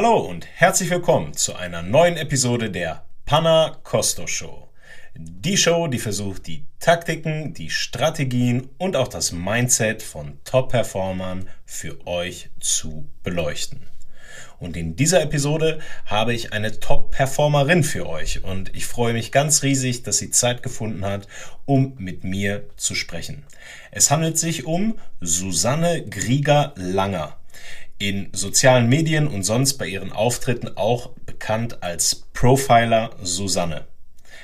Hallo und herzlich willkommen zu einer neuen Episode der Panna Costo Show. Die Show, die versucht, die Taktiken, die Strategien und auch das Mindset von Top-Performern für euch zu beleuchten. Und in dieser Episode habe ich eine Top-Performerin für euch und ich freue mich ganz riesig, dass sie Zeit gefunden hat, um mit mir zu sprechen. Es handelt sich um Susanne Grieger-Langer. In sozialen Medien und sonst bei ihren Auftritten auch bekannt als Profiler Susanne.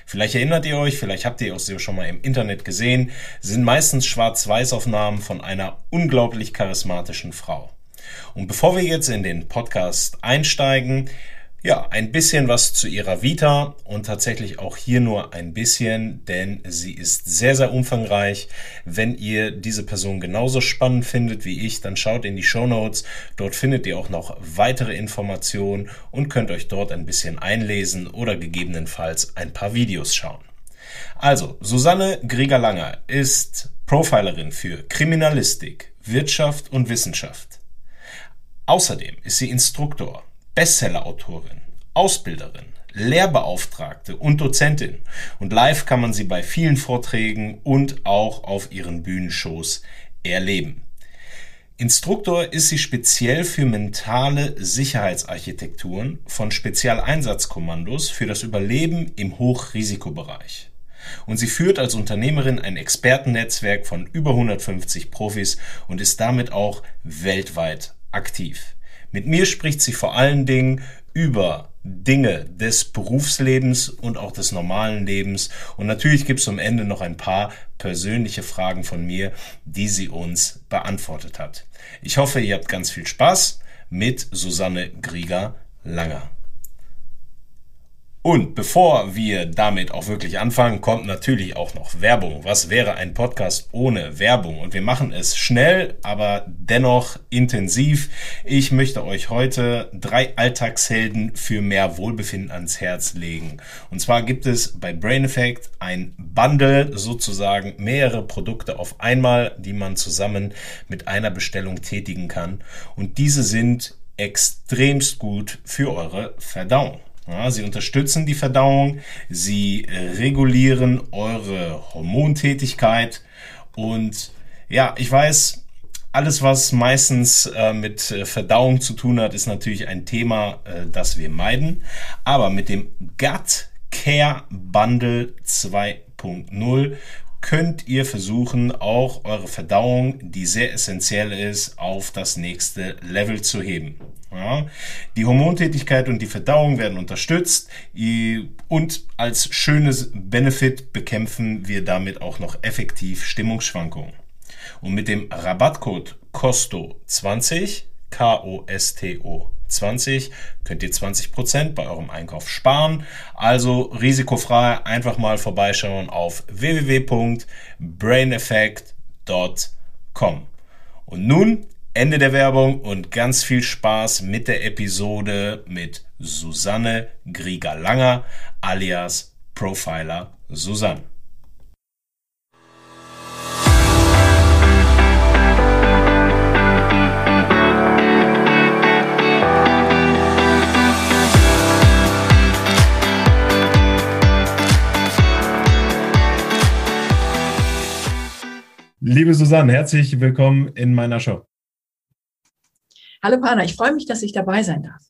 Vielleicht erinnert ihr euch, vielleicht habt ihr auch sie schon mal im Internet gesehen, sind meistens Schwarz-Weiß-Aufnahmen von einer unglaublich charismatischen Frau. Und bevor wir jetzt in den Podcast einsteigen, ja, ein bisschen was zu ihrer Vita und tatsächlich auch hier nur ein bisschen, denn sie ist sehr, sehr umfangreich. Wenn ihr diese Person genauso spannend findet wie ich, dann schaut in die Show Notes. Dort findet ihr auch noch weitere Informationen und könnt euch dort ein bisschen einlesen oder gegebenenfalls ein paar Videos schauen. Also, Susanne Grieger-Langer ist Profilerin für Kriminalistik, Wirtschaft und Wissenschaft. Außerdem ist sie Instruktor, Bestsellerautorin, Ausbilderin, Lehrbeauftragte und Dozentin. Und live kann man sie bei vielen Vorträgen und auch auf ihren Bühnenshows erleben. Instruktor ist sie speziell für mentale Sicherheitsarchitekturen von Spezialeinsatzkommandos für das Überleben im Hochrisikobereich. Und sie führt als Unternehmerin ein Expertennetzwerk von über 150 Profis und ist damit auch weltweit aktiv. Mit mir spricht sie vor allen Dingen über Dinge des Berufslebens und auch des normalen Lebens. Und natürlich gibt es am Ende noch ein paar persönliche Fragen von mir, die sie uns beantwortet hat. Ich hoffe, ihr habt ganz viel Spaß mit Susanne Grieger-Langer. Und bevor wir damit auch wirklich anfangen, kommt natürlich auch noch Werbung. Was wäre ein Podcast ohne Werbung? Und wir machen es schnell, aber dennoch intensiv. Ich möchte euch heute drei Alltagshelden für mehr Wohlbefinden ans Herz legen. Und zwar gibt es bei Brain Effect ein Bundle, sozusagen mehrere Produkte auf einmal, die man zusammen mit einer Bestellung tätigen kann. Und diese sind extremst gut für eure Verdauung. Ja, sie unterstützen die Verdauung, sie regulieren eure Hormontätigkeit und ja, ich weiß, alles, was meistens äh, mit Verdauung zu tun hat, ist natürlich ein Thema, äh, das wir meiden. Aber mit dem Gut Care Bundle 2.0 könnt ihr versuchen, auch eure Verdauung, die sehr essentiell ist, auf das nächste Level zu heben. Ja, die Hormontätigkeit und die Verdauung werden unterstützt und als schönes Benefit bekämpfen wir damit auch noch effektiv Stimmungsschwankungen. Und mit dem Rabattcode COSTO20, K-O-S-T-O 20 könnt ihr 20% bei eurem Einkauf sparen. Also risikofrei einfach mal vorbeischauen auf www.braineffect.com. Und nun Ende der Werbung und ganz viel Spaß mit der Episode mit Susanne Grieger-Langer alias Profiler Susanne. Liebe Susanne, herzlich willkommen in meiner Show. Hallo Pana, ich freue mich, dass ich dabei sein darf.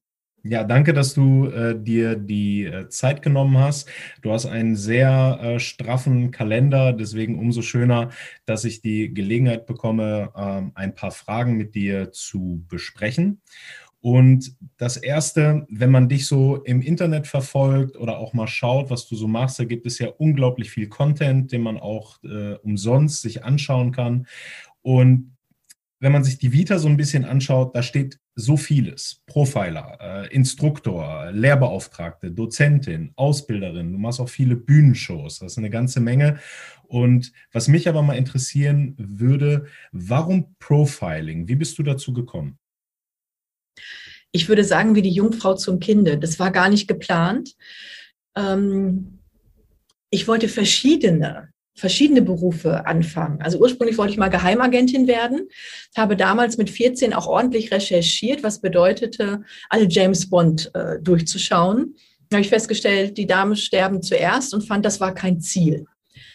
Ja, danke, dass du äh, dir die äh, Zeit genommen hast. Du hast einen sehr äh, straffen Kalender, deswegen umso schöner, dass ich die Gelegenheit bekomme, ähm, ein paar Fragen mit dir zu besprechen. Und das Erste, wenn man dich so im Internet verfolgt oder auch mal schaut, was du so machst, da gibt es ja unglaublich viel Content, den man auch äh, umsonst sich anschauen kann. Und wenn man sich die Vita so ein bisschen anschaut, da steht so vieles. Profiler, äh, Instruktor, Lehrbeauftragte, Dozentin, Ausbilderin. Du machst auch viele Bühnenshows. Das ist eine ganze Menge. Und was mich aber mal interessieren würde, warum Profiling? Wie bist du dazu gekommen? Ich würde sagen, wie die Jungfrau zum Kinde. Das war gar nicht geplant. Ähm, ich wollte verschiedene verschiedene Berufe anfangen. Also ursprünglich wollte ich mal Geheimagentin werden, habe damals mit 14 auch ordentlich recherchiert, was bedeutete, alle James Bond äh, durchzuschauen. Da habe ich festgestellt, die Damen sterben zuerst und fand, das war kein Ziel.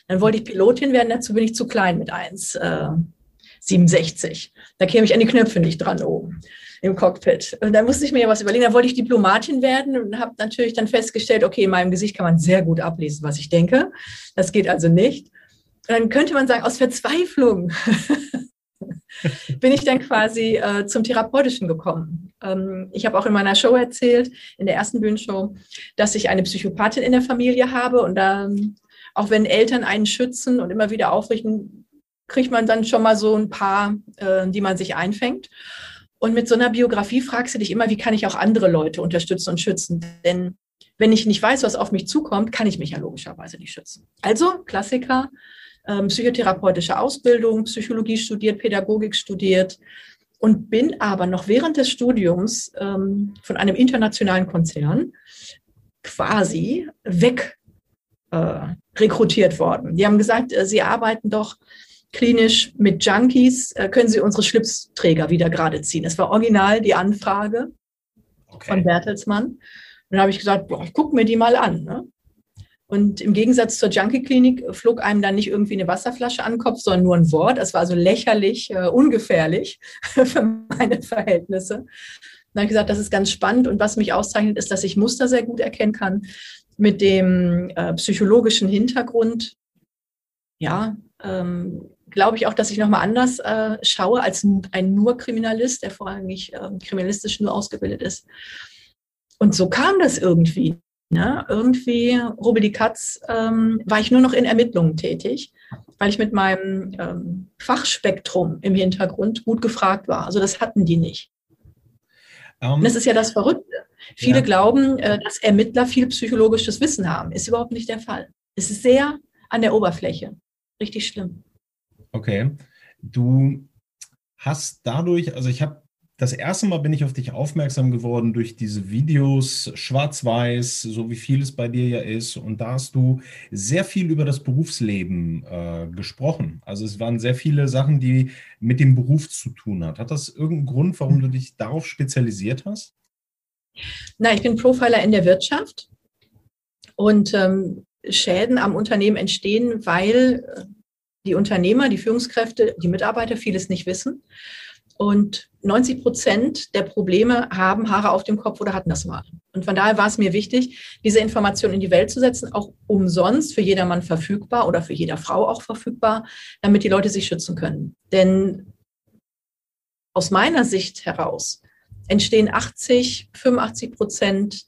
Dann wollte ich Pilotin werden, dazu bin ich zu klein mit 1,67. Äh, da käme ich an die Knöpfe nicht dran oben im Cockpit. Und da musste ich mir ja was überlegen. Da wollte ich Diplomatin werden und habe natürlich dann festgestellt, okay, in meinem Gesicht kann man sehr gut ablesen, was ich denke. Das geht also nicht. Und dann könnte man sagen, aus Verzweiflung bin ich dann quasi äh, zum Therapeutischen gekommen. Ähm, ich habe auch in meiner Show erzählt, in der ersten Bühnenshow, dass ich eine Psychopathin in der Familie habe und dann, auch wenn Eltern einen schützen und immer wieder aufrichten, kriegt man dann schon mal so ein paar, äh, die man sich einfängt. Und mit so einer Biografie fragst du dich immer, wie kann ich auch andere Leute unterstützen und schützen? Denn wenn ich nicht weiß, was auf mich zukommt, kann ich mich ja logischerweise nicht schützen. Also Klassiker, ähm, psychotherapeutische Ausbildung, Psychologie studiert, Pädagogik studiert und bin aber noch während des Studiums ähm, von einem internationalen Konzern quasi weg äh, rekrutiert worden. Die haben gesagt, äh, sie arbeiten doch klinisch mit Junkies, äh, können Sie unsere Schlipsträger wieder gerade ziehen. Es war original die Anfrage okay. von Bertelsmann. Und dann habe ich gesagt, boah, ich gucke mir die mal an. Ne? Und im Gegensatz zur Junkie-Klinik flog einem dann nicht irgendwie eine Wasserflasche an den Kopf, sondern nur ein Wort. Das war also lächerlich, äh, ungefährlich für meine Verhältnisse. Dann habe ich gesagt, das ist ganz spannend. Und was mich auszeichnet, ist, dass ich Muster sehr gut erkennen kann mit dem äh, psychologischen Hintergrund. Ja, ähm, glaube ich auch, dass ich nochmal anders äh, schaue als ein nur Kriminalist, der vorrangig äh, kriminalistisch nur ausgebildet ist. Und so kam das irgendwie. Ne? Irgendwie, Rubbel die Katz, ähm, war ich nur noch in Ermittlungen tätig, weil ich mit meinem ähm, Fachspektrum im Hintergrund gut gefragt war. Also das hatten die nicht. Um, Und das ist ja das Verrückte. Viele ja. glauben, äh, dass Ermittler viel psychologisches Wissen haben. Ist überhaupt nicht der Fall. Es ist sehr an der Oberfläche richtig schlimm. Okay. Du hast dadurch, also ich habe das erste Mal bin ich auf dich aufmerksam geworden durch diese Videos, schwarz-weiß, so wie viel es bei dir ja ist. Und da hast du sehr viel über das Berufsleben äh, gesprochen. Also es waren sehr viele Sachen, die mit dem Beruf zu tun hat. Hat das irgendeinen Grund, warum du dich darauf spezialisiert hast? Na, ich bin Profiler in der Wirtschaft und ähm, Schäden am Unternehmen entstehen, weil äh, die Unternehmer, die Führungskräfte, die Mitarbeiter vieles nicht wissen. Und 90 Prozent der Probleme haben Haare auf dem Kopf oder hatten das mal. Und von daher war es mir wichtig, diese Information in die Welt zu setzen, auch umsonst für jedermann verfügbar oder für jeder Frau auch verfügbar, damit die Leute sich schützen können. Denn aus meiner Sicht heraus entstehen 80, 85 Prozent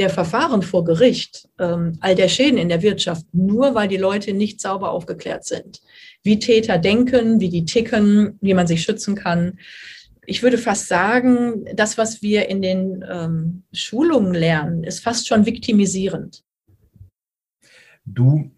der Verfahren vor Gericht, ähm, all der Schäden in der Wirtschaft, nur weil die Leute nicht sauber aufgeklärt sind. Wie Täter denken, wie die ticken, wie man sich schützen kann. Ich würde fast sagen, das, was wir in den ähm, Schulungen lernen, ist fast schon viktimisierend. Du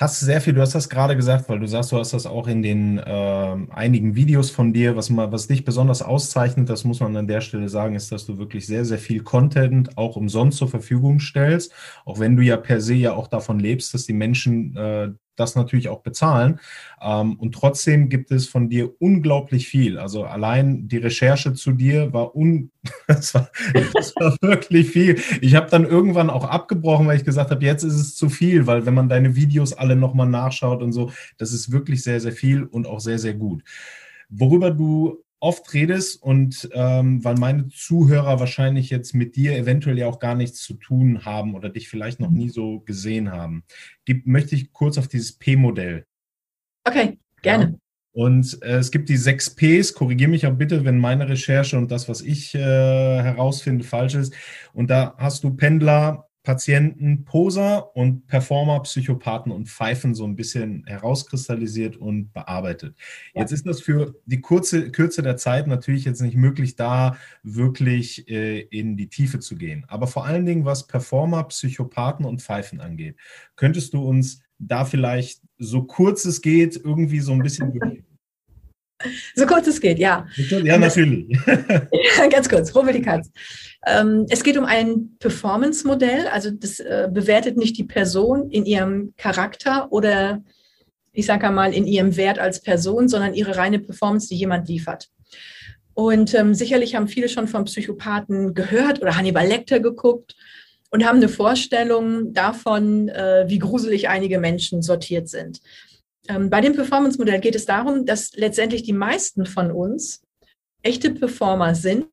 hast sehr viel, du hast das gerade gesagt, weil du sagst, du hast das auch in den äh, einigen Videos von dir, was, mal, was dich besonders auszeichnet, das muss man an der Stelle sagen, ist, dass du wirklich sehr, sehr viel Content auch umsonst zur Verfügung stellst, auch wenn du ja per se ja auch davon lebst, dass die Menschen äh, das natürlich auch bezahlen. Ähm, und trotzdem gibt es von dir unglaublich viel. Also allein die Recherche zu dir war, un das war, das war wirklich viel. Ich habe dann irgendwann auch abgebrochen, weil ich gesagt habe, jetzt ist es zu viel, weil wenn man deine Videos alle nochmal nachschaut und so, das ist wirklich sehr, sehr viel und auch sehr, sehr gut. Worüber du oft redest und ähm, weil meine Zuhörer wahrscheinlich jetzt mit dir eventuell ja auch gar nichts zu tun haben oder dich vielleicht noch nie so gesehen haben, gibt, möchte ich kurz auf dieses P-Modell. Okay, gerne. Ja. Und äh, es gibt die sechs Ps, korrigiere mich auch bitte, wenn meine Recherche und das, was ich äh, herausfinde, falsch ist. Und da hast du Pendler, Patienten, Poser und Performer, Psychopathen und Pfeifen so ein bisschen herauskristallisiert und bearbeitet. Ja. Jetzt ist das für die kurze Kürze der Zeit natürlich jetzt nicht möglich, da wirklich äh, in die Tiefe zu gehen. Aber vor allen Dingen, was Performer, Psychopathen und Pfeifen angeht, könntest du uns da vielleicht so kurz es geht irgendwie so ein bisschen So kurz es geht, ja. Ja, natürlich. Ganz kurz, hol die Katz. Ähm, es geht um ein Performance-Modell, also das äh, bewertet nicht die Person in ihrem Charakter oder ich sage einmal in ihrem Wert als Person, sondern ihre reine Performance, die jemand liefert. Und ähm, sicherlich haben viele schon von Psychopathen gehört oder Hannibal Lecter geguckt und haben eine Vorstellung davon, äh, wie gruselig einige Menschen sortiert sind. Ähm, bei dem Performance-Modell geht es darum, dass letztendlich die meisten von uns echte Performer sind,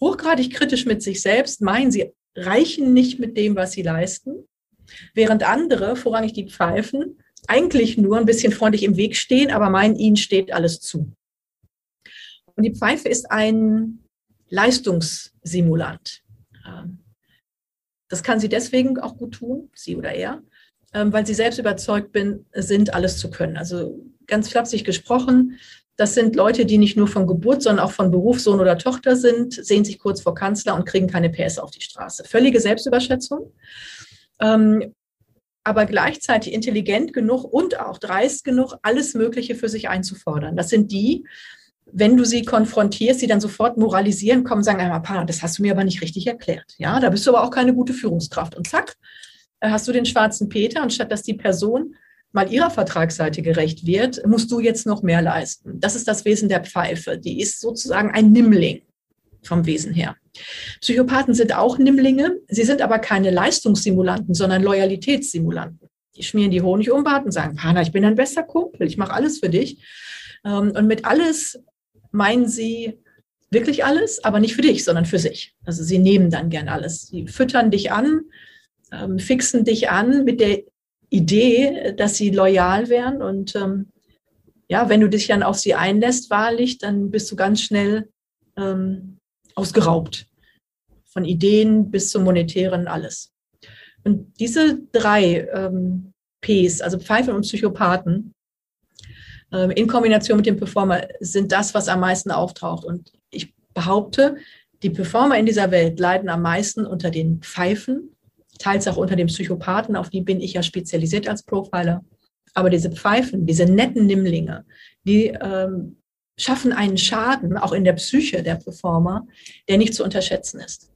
hochgradig kritisch mit sich selbst, meinen, sie reichen nicht mit dem, was sie leisten, während andere, vorrangig die Pfeifen, eigentlich nur ein bisschen freundlich im Weg stehen, aber meinen, ihnen steht alles zu. Und die Pfeife ist ein Leistungssimulant. Ähm, das kann sie deswegen auch gut tun, sie oder er, weil sie selbst überzeugt bin, sind, alles zu können. Also ganz flapsig gesprochen, das sind Leute, die nicht nur von Geburt, sondern auch von Beruf Sohn oder Tochter sind, sehen sich kurz vor Kanzler und kriegen keine PS auf die Straße. Völlige Selbstüberschätzung, ähm, aber gleichzeitig intelligent genug und auch dreist genug, alles Mögliche für sich einzufordern. Das sind die, wenn du sie konfrontierst, sie dann sofort moralisieren, kommen, sagen einmal, das hast du mir aber nicht richtig erklärt. Ja, da bist du aber auch keine gute Führungskraft. Und zack, hast du den schwarzen Peter, anstatt dass die Person mal ihrer Vertragsseite gerecht wird, musst du jetzt noch mehr leisten. Das ist das Wesen der Pfeife. Die ist sozusagen ein Nimmling vom Wesen her. Psychopathen sind auch Nimmlinge. Sie sind aber keine Leistungssimulanten, sondern Loyalitätssimulanten. Die schmieren die Honig um Bart und sagen, Pana, ich bin dein bester Kumpel, ich mache alles für dich. Ähm, und mit alles meinen sie wirklich alles, aber nicht für dich, sondern für sich. Also sie nehmen dann gern alles. Sie füttern dich an, ähm, fixen dich an mit der Idee, dass sie loyal wären. Und ähm, ja, wenn du dich dann auf sie einlässt, wahrlich, dann bist du ganz schnell ähm, ausgeraubt. Von Ideen bis zum monetären, alles. Und diese drei ähm, Ps, also Pfeifen und Psychopathen, ähm, in Kombination mit dem Performer sind das, was am meisten auftaucht. Und ich behaupte, die Performer in dieser Welt leiden am meisten unter den Pfeifen teils auch unter den Psychopathen, auf die bin ich ja spezialisiert als Profiler. Aber diese Pfeifen, diese netten Nimmlinge, die ähm, schaffen einen Schaden, auch in der Psyche der Performer, der nicht zu unterschätzen ist.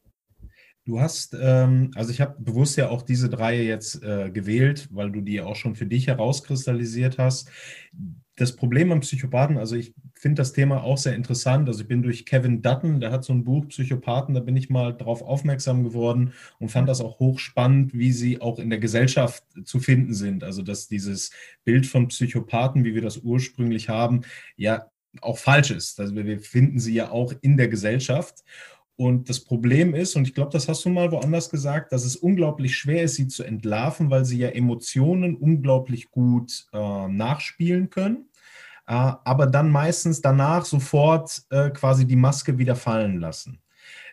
Du hast, ähm, also ich habe bewusst ja auch diese drei jetzt äh, gewählt, weil du die auch schon für dich herauskristallisiert hast das Problem am Psychopathen, also ich finde das Thema auch sehr interessant. Also ich bin durch Kevin Dutton, der hat so ein Buch Psychopathen, da bin ich mal darauf aufmerksam geworden und fand das auch hochspannend, wie sie auch in der Gesellschaft zu finden sind. Also dass dieses Bild von Psychopathen, wie wir das ursprünglich haben, ja auch falsch ist. Also wir finden sie ja auch in der Gesellschaft. Und das Problem ist, und ich glaube, das hast du mal woanders gesagt, dass es unglaublich schwer ist, sie zu entlarven, weil sie ja Emotionen unglaublich gut äh, nachspielen können aber dann meistens danach sofort äh, quasi die Maske wieder fallen lassen.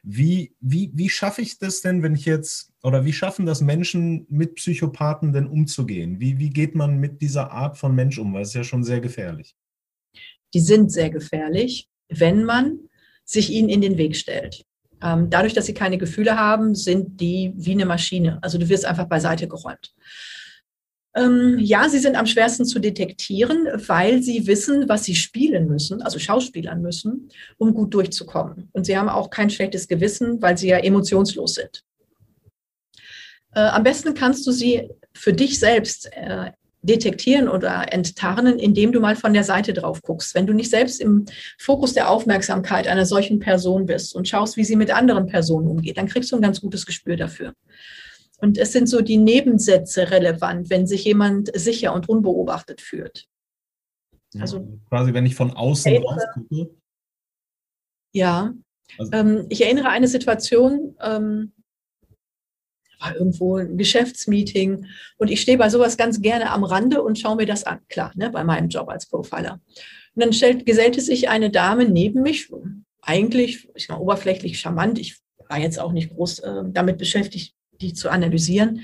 Wie, wie, wie schaffe ich das denn, wenn ich jetzt, oder wie schaffen das Menschen mit Psychopathen denn umzugehen? Wie, wie geht man mit dieser Art von Mensch um? Weil es ist ja schon sehr gefährlich. Die sind sehr gefährlich, wenn man sich ihnen in den Weg stellt. Ähm, dadurch, dass sie keine Gefühle haben, sind die wie eine Maschine. Also du wirst einfach beiseite geräumt. Ähm, ja, sie sind am schwersten zu detektieren, weil sie wissen, was sie spielen müssen, also schauspielern müssen, um gut durchzukommen. Und sie haben auch kein schlechtes Gewissen, weil sie ja emotionslos sind. Äh, am besten kannst du sie für dich selbst äh, detektieren oder enttarnen, indem du mal von der Seite drauf guckst. Wenn du nicht selbst im Fokus der Aufmerksamkeit einer solchen Person bist und schaust, wie sie mit anderen Personen umgeht, dann kriegst du ein ganz gutes Gespür dafür. Und es sind so die Nebensätze relevant, wenn sich jemand sicher und unbeobachtet fühlt. Also quasi, wenn ich von außen drauf gucke. Ja. Also, ähm, ich erinnere eine Situation, ähm, war irgendwo ein Geschäftsmeeting und ich stehe bei sowas ganz gerne am Rande und schaue mir das an, klar, ne, bei meinem Job als Profiler. Und dann stellt, gesellte sich eine Dame neben mich, eigentlich, ich war oberflächlich charmant, ich war jetzt auch nicht groß äh, damit beschäftigt, die zu analysieren.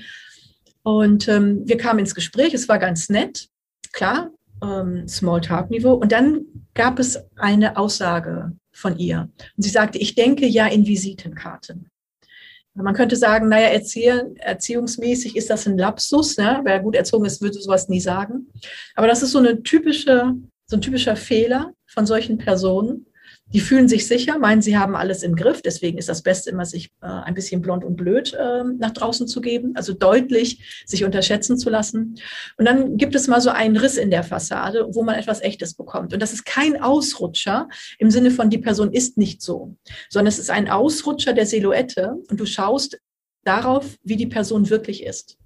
Und ähm, wir kamen ins Gespräch, es war ganz nett, klar, ähm, Smalltalk-Niveau. Und dann gab es eine Aussage von ihr. Und sie sagte, ich denke ja in Visitenkarten. Man könnte sagen, naja, Erzieh erziehungsmäßig ist das ein Lapsus. Ne? Wer gut erzogen ist, würde sowas nie sagen. Aber das ist so eine typische, so ein typischer Fehler von solchen Personen. Die fühlen sich sicher, meinen, sie haben alles im Griff. Deswegen ist das Beste immer, sich äh, ein bisschen blond und blöd äh, nach draußen zu geben, also deutlich sich unterschätzen zu lassen. Und dann gibt es mal so einen Riss in der Fassade, wo man etwas Echtes bekommt. Und das ist kein Ausrutscher im Sinne von, die Person ist nicht so, sondern es ist ein Ausrutscher der Silhouette und du schaust darauf, wie die Person wirklich ist.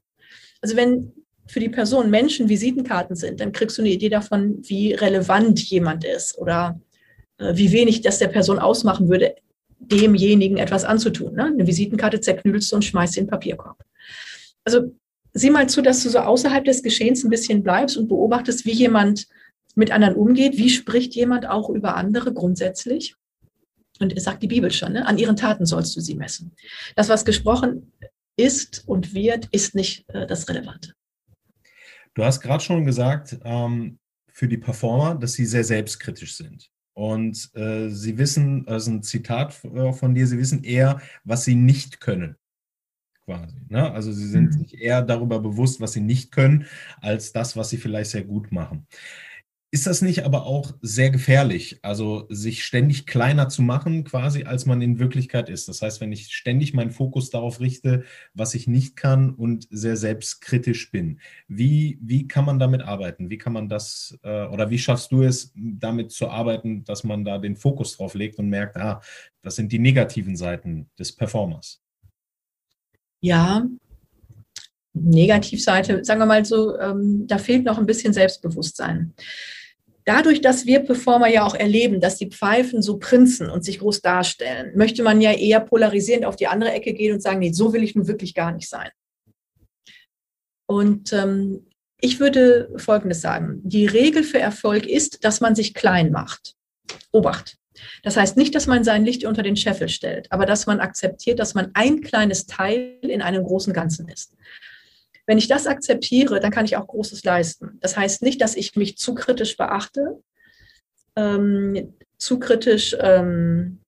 Also wenn für die Person Menschen Visitenkarten sind, dann kriegst du eine Idee davon, wie relevant jemand ist oder wie wenig das der Person ausmachen würde, demjenigen etwas anzutun. Ne? Eine Visitenkarte zerknüllst du und schmeißt sie in den Papierkorb. Also sieh mal zu, dass du so außerhalb des Geschehens ein bisschen bleibst und beobachtest, wie jemand mit anderen umgeht, wie spricht jemand auch über andere grundsätzlich. Und es sagt die Bibel schon, ne? an ihren Taten sollst du sie messen. Das, was gesprochen ist und wird, ist nicht äh, das Relevante. Du hast gerade schon gesagt, ähm, für die Performer, dass sie sehr selbstkritisch sind. Und äh, sie wissen, also ein Zitat äh, von dir, sie wissen eher, was sie nicht können. Quasi. Ne? Also sie sind mhm. sich eher darüber bewusst, was sie nicht können, als das, was sie vielleicht sehr gut machen. Ist das nicht aber auch sehr gefährlich, also sich ständig kleiner zu machen, quasi als man in Wirklichkeit ist? Das heißt, wenn ich ständig meinen Fokus darauf richte, was ich nicht kann und sehr selbstkritisch bin, wie, wie kann man damit arbeiten? Wie kann man das äh, oder wie schaffst du es, damit zu arbeiten, dass man da den Fokus drauf legt und merkt, ah, das sind die negativen Seiten des Performers? Ja, Negativseite, sagen wir mal so, ähm, da fehlt noch ein bisschen Selbstbewusstsein. Dadurch, dass wir Performer ja auch erleben, dass die Pfeifen so prinzen und sich groß darstellen, möchte man ja eher polarisierend auf die andere Ecke gehen und sagen, nee, so will ich nun wirklich gar nicht sein. Und ähm, ich würde Folgendes sagen. Die Regel für Erfolg ist, dass man sich klein macht. Obacht. Das heißt nicht, dass man sein Licht unter den Scheffel stellt, aber dass man akzeptiert, dass man ein kleines Teil in einem großen Ganzen ist. Wenn ich das akzeptiere, dann kann ich auch Großes leisten. Das heißt nicht, dass ich mich zu kritisch beachte, ähm, zu kritisch ähm,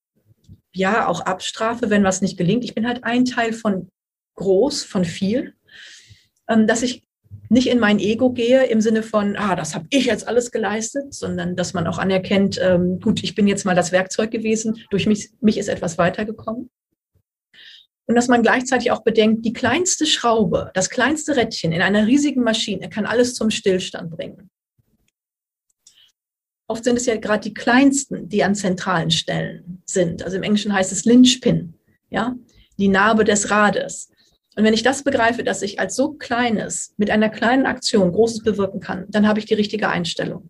ja auch abstrafe, wenn was nicht gelingt. Ich bin halt ein Teil von groß, von viel, ähm, dass ich nicht in mein Ego gehe im Sinne von, ah, das habe ich jetzt alles geleistet, sondern dass man auch anerkennt, ähm, gut, ich bin jetzt mal das Werkzeug gewesen, durch mich, mich ist etwas weitergekommen. Und dass man gleichzeitig auch bedenkt, die kleinste Schraube, das kleinste Rädchen in einer riesigen Maschine kann alles zum Stillstand bringen. Oft sind es ja gerade die kleinsten, die an zentralen Stellen sind. Also im Englischen heißt es Lynchpin, ja, die Narbe des Rades. Und wenn ich das begreife, dass ich als so kleines mit einer kleinen Aktion Großes bewirken kann, dann habe ich die richtige Einstellung.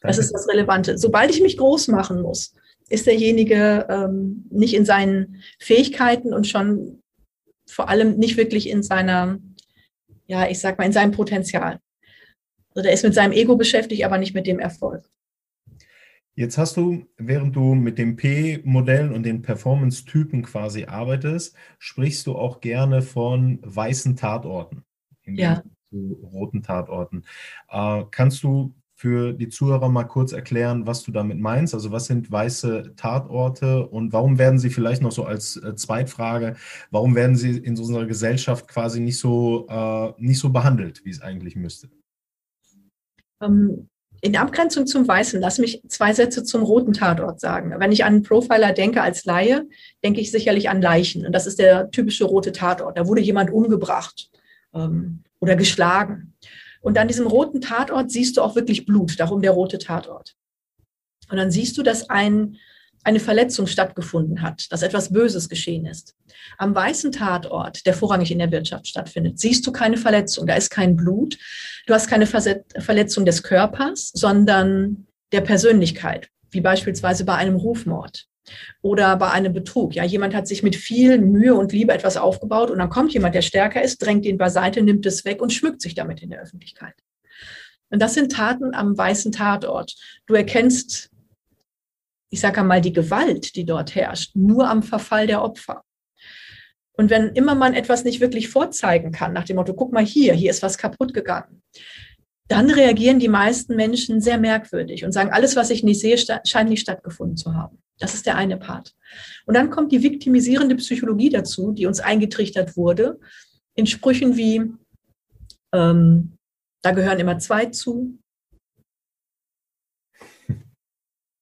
Das ist das Relevante. Sobald ich mich groß machen muss, ist derjenige ähm, nicht in seinen Fähigkeiten und schon vor allem nicht wirklich in seiner, ja, ich sag mal, in seinem Potenzial. Also der ist mit seinem Ego beschäftigt, aber nicht mit dem Erfolg. Jetzt hast du, während du mit dem P-Modell und den Performance-Typen quasi arbeitest, sprichst du auch gerne von weißen Tatorten. Ja. roten Tatorten. Äh, kannst du für die Zuhörer mal kurz erklären, was du damit meinst? Also was sind weiße Tatorte und warum werden sie vielleicht noch so als äh, Zweitfrage, warum werden sie in so unserer Gesellschaft quasi nicht so, äh, nicht so behandelt, wie es eigentlich müsste? Ähm, in Abgrenzung zum Weißen, lass mich zwei Sätze zum roten Tatort sagen. Wenn ich an einen Profiler denke als Laie, denke ich sicherlich an Leichen. Und das ist der typische rote Tatort. Da wurde jemand umgebracht ähm, oder geschlagen. Und an diesem roten Tatort siehst du auch wirklich Blut, darum der rote Tatort. Und dann siehst du, dass ein, eine Verletzung stattgefunden hat, dass etwas Böses geschehen ist. Am weißen Tatort, der vorrangig in der Wirtschaft stattfindet, siehst du keine Verletzung, da ist kein Blut, du hast keine Verletzung des Körpers, sondern der Persönlichkeit, wie beispielsweise bei einem Rufmord oder bei einem Betrug. Ja, jemand hat sich mit viel Mühe und Liebe etwas aufgebaut und dann kommt jemand, der stärker ist, drängt ihn beiseite, nimmt es weg und schmückt sich damit in der Öffentlichkeit. Und das sind Taten am weißen Tatort. Du erkennst, ich sage einmal, die Gewalt, die dort herrscht, nur am Verfall der Opfer. Und wenn immer man etwas nicht wirklich vorzeigen kann, nach dem Motto, guck mal hier, hier ist was kaputt gegangen, dann reagieren die meisten Menschen sehr merkwürdig und sagen, alles, was ich nicht sehe, scheint nicht stattgefunden zu haben. Das ist der eine Part. Und dann kommt die viktimisierende Psychologie dazu, die uns eingetrichtert wurde, in Sprüchen wie, ähm, da gehören immer zwei zu.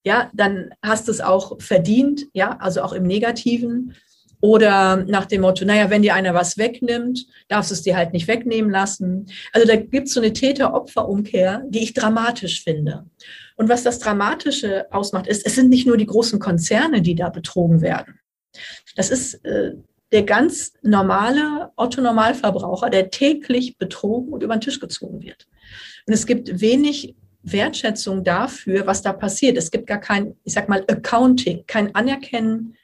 Ja, dann hast du es auch verdient, ja, also auch im Negativen. Oder nach dem Motto, naja, wenn dir einer was wegnimmt, darfst du es dir halt nicht wegnehmen lassen. Also da gibt es so eine Täter-Opfer-Umkehr, die ich dramatisch finde. Und was das Dramatische ausmacht, ist, es sind nicht nur die großen Konzerne, die da betrogen werden. Das ist äh, der ganz normale Otto-Normalverbraucher, der täglich betrogen und über den Tisch gezogen wird. Und es gibt wenig Wertschätzung dafür, was da passiert. Es gibt gar kein, ich sag mal, Accounting, kein Anerkennen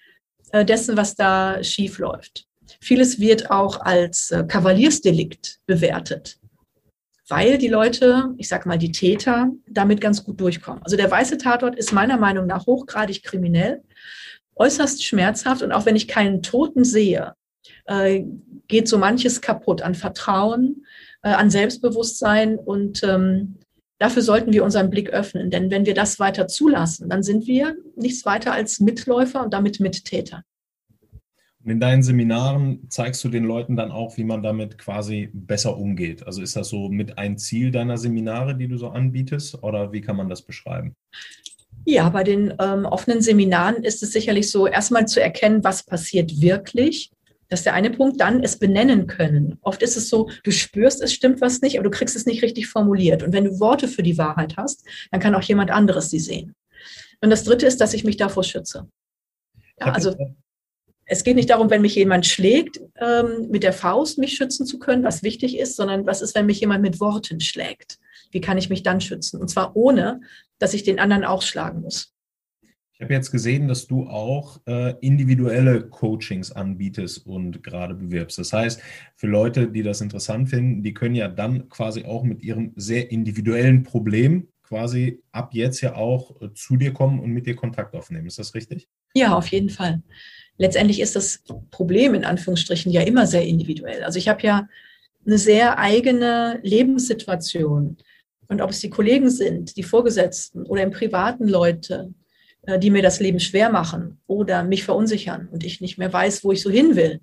dessen, was da schief läuft. Vieles wird auch als äh, Kavaliersdelikt bewertet, weil die Leute, ich sag mal, die Täter damit ganz gut durchkommen. Also der weiße Tatort ist meiner Meinung nach hochgradig kriminell, äußerst schmerzhaft und auch wenn ich keinen Toten sehe, äh, geht so manches kaputt an Vertrauen, an Selbstbewusstsein und ähm, Dafür sollten wir unseren Blick öffnen, denn wenn wir das weiter zulassen, dann sind wir nichts weiter als Mitläufer und damit Mittäter. Und in deinen Seminaren zeigst du den Leuten dann auch, wie man damit quasi besser umgeht. Also ist das so mit ein Ziel deiner Seminare, die du so anbietest, oder wie kann man das beschreiben? Ja, bei den ähm, offenen Seminaren ist es sicherlich so, erstmal zu erkennen, was passiert wirklich das ist der eine Punkt. Dann es benennen können. Oft ist es so, du spürst, es stimmt was nicht, aber du kriegst es nicht richtig formuliert. Und wenn du Worte für die Wahrheit hast, dann kann auch jemand anderes sie sehen. Und das dritte ist, dass ich mich davor schütze. Ja, also es geht nicht darum, wenn mich jemand schlägt, ähm, mit der Faust mich schützen zu können, was wichtig ist, sondern was ist, wenn mich jemand mit Worten schlägt? Wie kann ich mich dann schützen? Und zwar ohne, dass ich den anderen auch schlagen muss. Ich habe jetzt gesehen, dass du auch äh, individuelle Coachings anbietest und gerade bewirbst. Das heißt, für Leute, die das interessant finden, die können ja dann quasi auch mit ihrem sehr individuellen Problem quasi ab jetzt ja auch äh, zu dir kommen und mit dir Kontakt aufnehmen. Ist das richtig? Ja, auf jeden Fall. Letztendlich ist das Problem in Anführungsstrichen ja immer sehr individuell. Also ich habe ja eine sehr eigene Lebenssituation. Und ob es die Kollegen sind, die Vorgesetzten oder im privaten Leute, die mir das Leben schwer machen oder mich verunsichern und ich nicht mehr weiß, wo ich so hin will.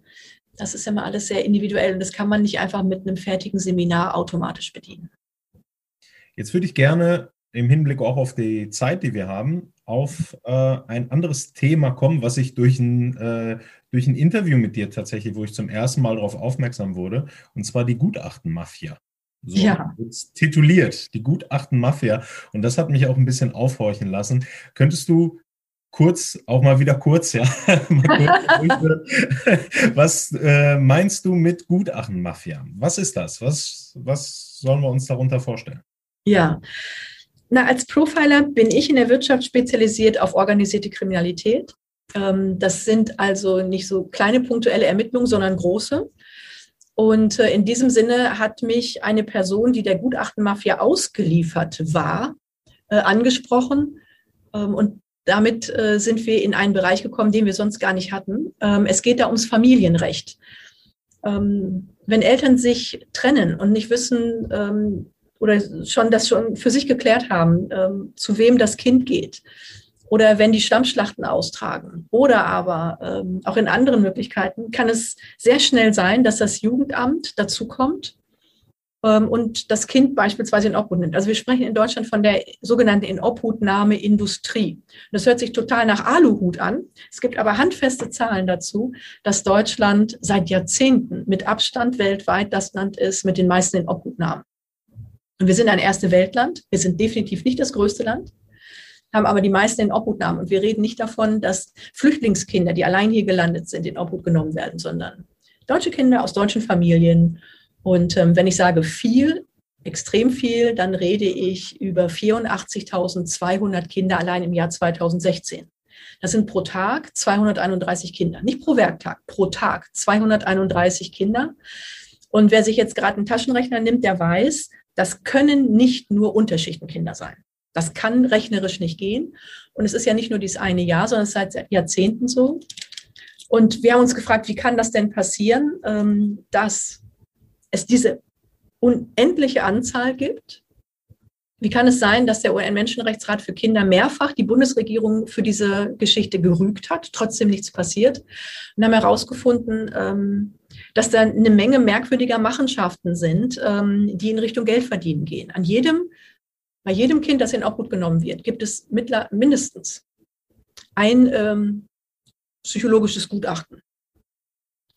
Das ist immer alles sehr individuell und das kann man nicht einfach mit einem fertigen Seminar automatisch bedienen. Jetzt würde ich gerne im Hinblick auch auf die Zeit, die wir haben, auf äh, ein anderes Thema kommen, was ich durch ein, äh, durch ein Interview mit dir tatsächlich, wo ich zum ersten Mal darauf aufmerksam wurde, und zwar die Gutachtenmafia. So ja. tituliert, die Gutachten-Mafia. Und das hat mich auch ein bisschen aufhorchen lassen. Könntest du kurz, auch mal wieder kurz, ja, was äh, meinst du mit Gutachten-Mafia? Was ist das? Was, was sollen wir uns darunter vorstellen? Ja, na, als Profiler bin ich in der Wirtschaft spezialisiert auf organisierte Kriminalität. Ähm, das sind also nicht so kleine punktuelle Ermittlungen, sondern große. Und äh, in diesem Sinne hat mich eine Person, die der Gutachtenmafia ausgeliefert war, äh, angesprochen. Ähm, und damit äh, sind wir in einen Bereich gekommen, den wir sonst gar nicht hatten. Ähm, es geht da ums Familienrecht. Ähm, wenn Eltern sich trennen und nicht wissen oder schon das schon für sich geklärt haben, zu wem das Kind geht, oder wenn die Stammschlachten austragen oder aber ähm, auch in anderen Möglichkeiten, kann es sehr schnell sein, dass das Jugendamt dazukommt ähm, und das Kind beispielsweise in Obhut nimmt. Also wir sprechen in Deutschland von der sogenannten Inobhutnahmeindustrie. Das hört sich total nach Aluhut an. Es gibt aber handfeste Zahlen dazu, dass Deutschland seit Jahrzehnten mit Abstand weltweit das Land ist mit den meisten Inobhutnahmen. Und wir sind ein erste Weltland. Wir sind definitiv nicht das größte Land haben aber die meisten in Obhut genommen. Und wir reden nicht davon, dass Flüchtlingskinder, die allein hier gelandet sind, in Obhut genommen werden, sondern deutsche Kinder aus deutschen Familien. Und ähm, wenn ich sage viel, extrem viel, dann rede ich über 84.200 Kinder allein im Jahr 2016. Das sind pro Tag 231 Kinder, nicht pro Werktag, pro Tag 231 Kinder. Und wer sich jetzt gerade einen Taschenrechner nimmt, der weiß, das können nicht nur Unterschichtenkinder sein. Das kann rechnerisch nicht gehen. Und es ist ja nicht nur dieses eine Jahr, sondern es ist seit Jahrzehnten so. Und wir haben uns gefragt, wie kann das denn passieren, ähm, dass es diese unendliche Anzahl gibt? Wie kann es sein, dass der UN-Menschenrechtsrat für Kinder mehrfach die Bundesregierung für diese Geschichte gerügt hat, trotzdem nichts passiert? Und haben herausgefunden, ähm, dass da eine Menge merkwürdiger Machenschaften sind, ähm, die in Richtung Geldverdienen gehen. An jedem Bei jedem Kind, das in Obhut genommen wird, gibt es mindestens ein ähm, psychologisches Gutachten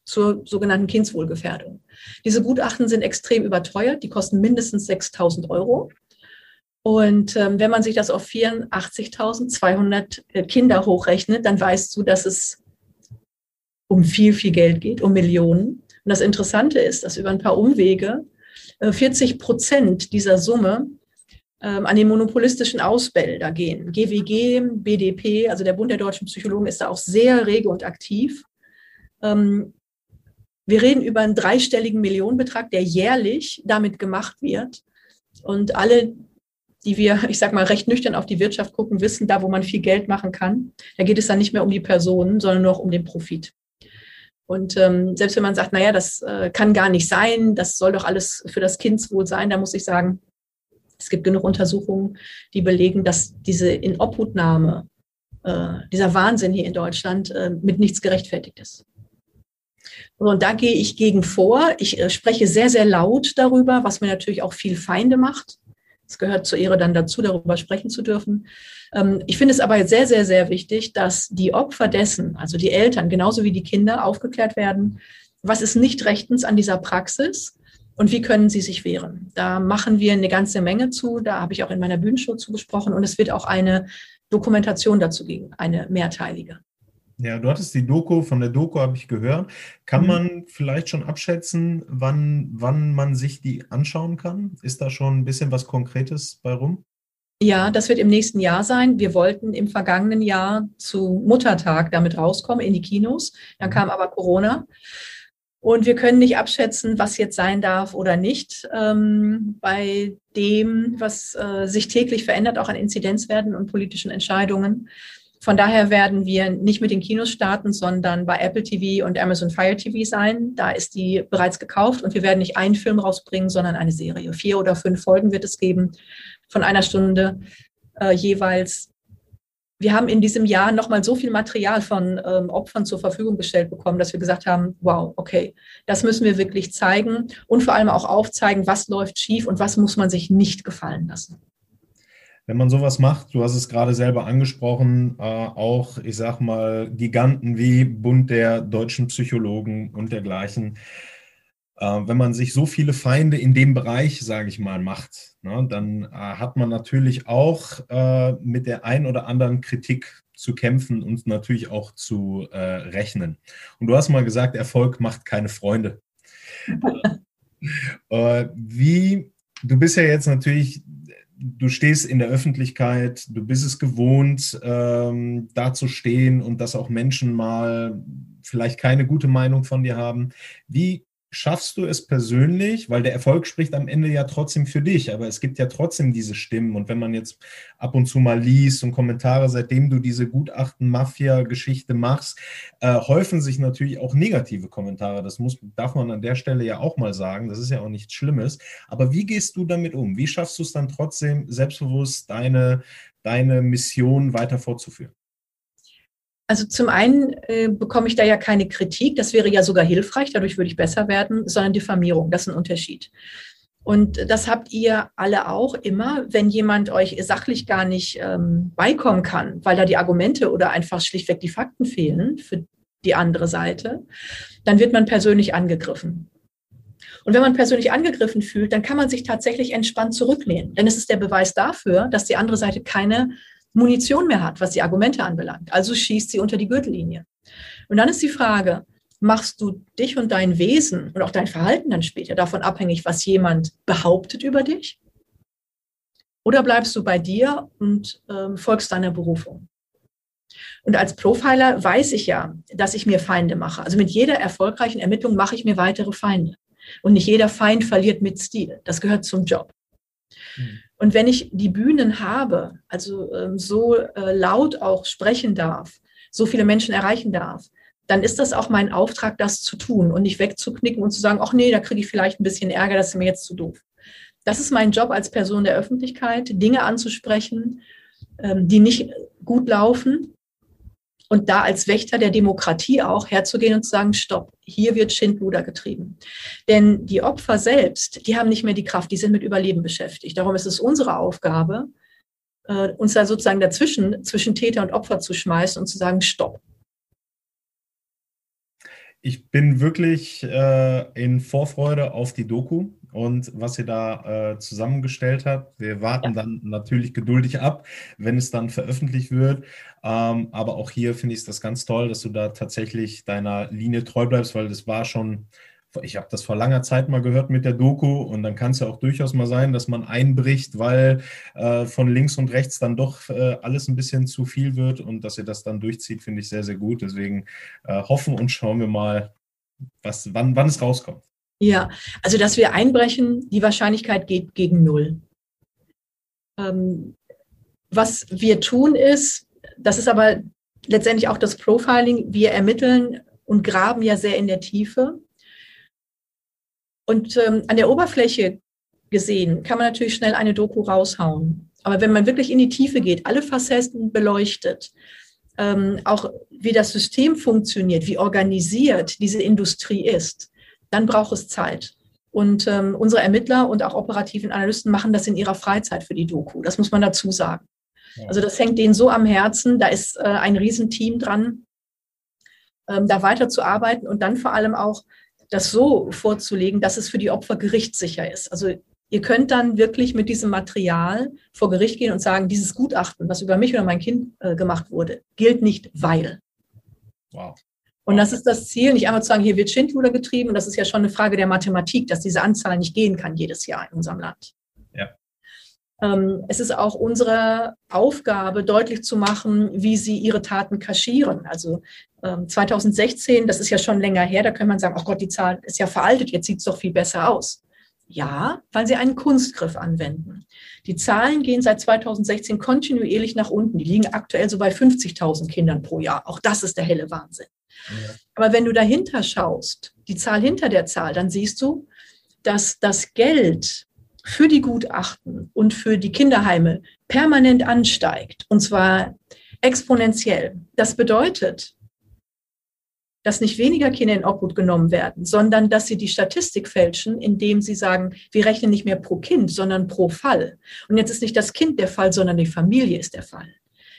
zur sogenannten Kindswohlgefährdung. Diese Gutachten sind extrem überteuert, die kosten mindestens 6.000 Euro. Und ähm, wenn man sich das auf 84.200 äh, Kinder hochrechnet, dann weißt du, dass es um viel, viel Geld geht, um Millionen. Und das Interessante ist, dass über ein paar Umwege äh, 40 Prozent dieser Summe ähm, an den monopolistischen Ausbildner gehen. GWG, BDP, also der Bund der deutschen Psychologen ist da auch sehr rege und aktiv. Ähm, wir reden über einen dreistelligen Millionenbetrag, der jährlich damit gemacht wird. Und alle, die wir, ich sag mal, recht nüchtern auf die Wirtschaft gucken, wissen, da wo man viel Geld machen kann, da geht es dann nicht mehr um die Personen, sondern nur noch um den Profit. Und ähm, selbst wenn man sagt, naja, das äh, kann gar nicht sein, das soll doch alles für das Kindswohl sein, da muss ich sagen, es gibt genug Untersuchungen, die belegen, dass diese Inobhutnahme, äh, dieser Wahnsinn hier in Deutschland äh, mit nichts gerechtfertigt ist. Und da gehe ich gegen vor. Ich äh, spreche sehr, sehr laut darüber, was mir natürlich auch viel Feinde macht. Es gehört zur Ehre dann dazu, darüber sprechen zu dürfen. Ähm, ich finde es aber sehr, sehr, sehr wichtig, dass die Opfer dessen, also die Eltern genauso wie die Kinder, aufgeklärt werden. Was ist nicht rechtens an dieser Praxis? Und wie können sie sich wehren? Da machen wir eine ganze Menge zu. Da habe ich auch in meiner Bühnenshow zugesprochen. Und es wird auch eine Dokumentation dazu geben, eine mehrteilige. Ja, du hattest die Doku, von der Doku habe ich gehört. Kann mhm. man vielleicht schon abschätzen, wann, wann man sich die anschauen kann? Ist da schon ein bisschen was Konkretes bei rum? Ja, das wird im nächsten Jahr sein. Wir wollten im vergangenen Jahr zu Muttertag damit rauskommen in die Kinos. Dann mhm. kam aber Corona. Und wir können nicht abschätzen, was jetzt sein darf oder nicht. Ähm, bei dem, was äh, sich täglich verändert, auch an Inzidenzwerten und politischen Entscheidungen. Von daher werden wir nicht mit den Kinos starten, sondern bei Apple TV und Amazon Fire TV sein. Da ist die bereits gekauft und wir werden nicht einen Film rausbringen, sondern eine Serie. Vier oder fünf Folgen wird es geben von einer Stunde äh, jeweils wir haben in diesem Jahr nochmal so viel Material von ähm, Opfern zur Verfügung gestellt bekommen, dass wir gesagt haben, wow, okay, das müssen wir wirklich zeigen und vor allem auch aufzeigen, was läuft schief und was muss man sich nicht gefallen lassen. Wenn man sowas macht, du hast es gerade selber angesprochen, äh, auch, ich sag mal, Giganten wie Bund der deutschen Psychologen und dergleichen, wenn man sich so viele Feinde in dem Bereich, sage ich mal, macht, ne, dann äh, hat man natürlich auch äh, mit der ein oder anderen Kritik zu kämpfen und natürlich auch zu äh, rechnen. Und du hast mal gesagt, Erfolg macht keine Freunde. Äh, wie, du bist ja jetzt natürlich du stehst in der Öffentlichkeit, du bist es gewohnt, ähm, da zu stehen und dass auch Menschen mal vielleicht keine gute Meinung von dir haben. Wie schaffst du es persönlich, weil der Erfolg spricht am Ende ja trotzdem für dich, aber es gibt ja trotzdem diese Stimmen und wenn man jetzt ab und zu mal liest und Kommentare, seitdem du diese Gutachten-Mafia-Geschichte machst, äh, häufen sich natürlich auch negative Kommentare. Das muss, darf man an der Stelle ja auch mal sagen, das ist ja auch nichts Schlimmes, aber wie gehst du damit um? Wie schaffst du es dann trotzdem selbstbewusst, deine, deine Mission weiter fortzuführen? Also zum einen äh, bekomme ich da ja keine Kritik, das wäre ja sogar hilfreich, dadurch würde ich besser werden, sondern Diffamierung, das ist ein Unterschied. Und das habt ihr alle auch immer, wenn jemand euch sachlich gar nicht ähm, beikommen kann, weil da die Argumente oder einfach schlichtweg die Fakten fehlen für die andere Seite, dann wird man persönlich angegriffen. Und wenn man persönlich angegriffen fühlt, dann kann man sich tatsächlich entspannt zurücklehnen. Denn es ist der Beweis dafür, dass die andere Seite keine Munition mehr hat, was die Argumente anbelangt. Also schießt sie unter die Gürtellinie. Und dann ist die Frage, machst du dich und dein Wesen und auch dein Verhalten dann später davon abhängig, was jemand behauptet über dich? Oder bleibst du bei dir und ähm, folgst deiner Berufung? Und als Profiler weiß ich ja, dass ich mir Feinde mache. Also mit jeder erfolgreichen Ermittlung mache ich mir weitere Feinde. Und nicht jeder Feind verliert mit Stil. Das gehört zum Job. Hm. Und wenn ich die Bühnen habe, also ähm, so äh, laut auch sprechen darf, so viele Menschen erreichen darf, dann ist das auch mein Auftrag, das zu tun und nicht wegzuknicken und zu sagen, ach nee, da kriege ich vielleicht ein bisschen Ärger, das ist mir jetzt zu doof. Das ist mein Job als Person der Öffentlichkeit, Dinge anzusprechen, ähm, die nicht gut laufen und da als Wächter der Demokratie auch herzugehen und zu sagen, stopp, hier wird Schindluder getrieben. Denn die Opfer selbst, die haben nicht mehr die Kraft, die sind mit Überleben beschäftigt. Darum ist es unsere Aufgabe, äh, uns da sozusagen dazwischen, zwischen Täter und Opfer zu schmeißen und zu sagen, stopp. Ich bin wirklich äh, in Vorfreude auf die Doku und was ihr da äh, zusammengestellt habt. Wir warten ja. dann natürlich geduldig ab, wenn es dann veröffentlicht wird. Ähm, aber auch hier finde ich es das ganz toll, dass du da tatsächlich deiner Linie treu bleibst, weil das war schon, ich habe das vor langer Zeit mal gehört mit der Doku und dann kann es ja auch durchaus mal sein, dass man einbricht, weil äh, von links und rechts dann doch äh, alles ein bisschen zu viel wird und dass ihr das dann durchzieht, finde ich sehr, sehr gut. Deswegen äh, hoffen und schauen wir mal, was, wann, wann es rauskommt. Ja, also dass wir einbrechen, die Wahrscheinlichkeit geht gegen null. Ähm, was wir tun ist, das ist aber letztendlich auch das Profiling, wir ermitteln und graben ja sehr in der Tiefe. Und ähm, an der Oberfläche gesehen kann man natürlich schnell eine Doku raushauen. Aber wenn man wirklich in die Tiefe geht, alle Facetten beleuchtet, ähm, auch wie das System funktioniert, wie organisiert diese Industrie ist, dann braucht es Zeit. Und ähm, unsere Ermittler und auch operativen Analysten machen das in ihrer Freizeit für die Doku. Das muss man dazu sagen. Ja. Also das hängt denen so am Herzen. Da ist äh, ein Riesenteam dran, ähm, da weiterzuarbeiten und dann vor allem auch das so vorzulegen, dass es für die Opfer gerichtssicher ist. Also ihr könnt dann wirklich mit diesem Material vor Gericht gehen und sagen, dieses Gutachten, was über mich oder mein Kind äh, gemacht wurde, gilt nicht, weil. Wow. Und das ist das Ziel, nicht einmal zu sagen, hier wird Schindluder getrieben. Und das ist ja schon eine Frage der Mathematik, dass diese Anzahl nicht gehen kann jedes Jahr in unserem Land. Ja. Ähm, es ist auch unsere Aufgabe, deutlich zu machen, wie sie ihre Taten kaschieren. Also 2016, ähm, das ist ja schon länger her, da kann man sagen, oh Gott, die Zahl ist ja veraltet, jetzt sieht es doch viel besser aus. Ja, weil sie einen Kunstgriff anwenden. Die Zahlen gehen seit 2016 kontinuierlich nach unten. Die liegen aktuell so bei 50.000 Kindern pro Jahr. Auch das ist der helle Wahnsinn. Aber wenn du dahinter schaust, die Zahl hinter der Zahl, dann siehst du, dass das Geld für die Gutachten und für die Kinderheime permanent ansteigt. Und zwar exponentiell. Das bedeutet, dass nicht weniger Kinder in Obhut genommen werden, sondern dass sie die Statistik fälschen, indem sie sagen, wir rechnen nicht mehr pro Kind, sondern pro Fall. Und jetzt ist nicht das Kind der Fall, sondern die Familie ist der Fall.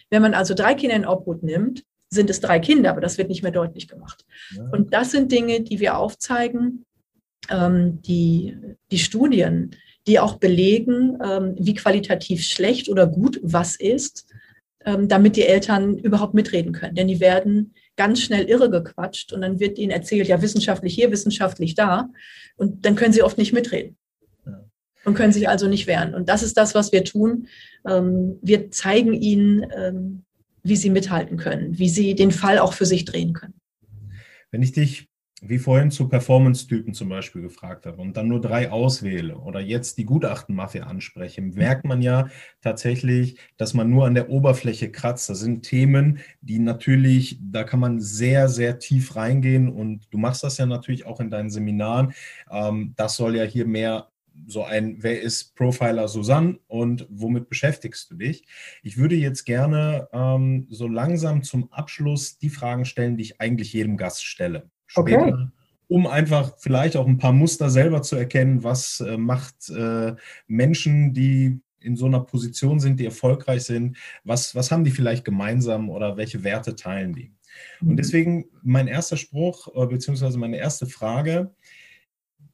Wenn man also drei Kinder in Obhut nimmt, sind es drei Kinder, aber das wird nicht mehr deutlich gemacht. Ja. Und das sind Dinge, die wir aufzeigen, ähm, die, die Studien, die auch belegen, ähm, wie qualitativ schlecht oder gut was ist, ähm, damit die Eltern überhaupt mitreden können. Denn die werden ganz schnell irre gequatscht und dann wird ihnen erzählt, ja, wissenschaftlich hier, wissenschaftlich da. Und dann können sie oft nicht mitreden und können sich also nicht wehren. Und das ist das, was wir tun. Ähm, wir zeigen ihnen, ähm, wie sie mithalten können, wie sie den Fall auch für sich drehen können. Wenn ich dich wie vorhin zu Performance-Typen zum Beispiel gefragt habe und dann nur drei auswähle oder jetzt die Gutachtenmafia anspreche, merkt man ja tatsächlich, dass man nur an der Oberfläche kratzt. Das sind Themen, die natürlich, da kann man sehr, sehr tief reingehen und du machst das ja natürlich auch in deinen Seminaren. Ähm, das soll ja hier mehr so ein, wer ist Profiler Susanne und womit beschäftigst du dich? Ich würde jetzt gerne ähm, so langsam zum Abschluss die Fragen stellen, die ich eigentlich jedem Gast stelle. Später, okay. Um einfach vielleicht auch ein paar Muster selber zu erkennen, was äh, macht äh, Menschen, die in so einer Position sind, die erfolgreich sind, was, was haben die vielleicht gemeinsam oder welche Werte teilen die? Und mhm. deswegen mein erster Spruch, äh, beziehungsweise meine erste Frage,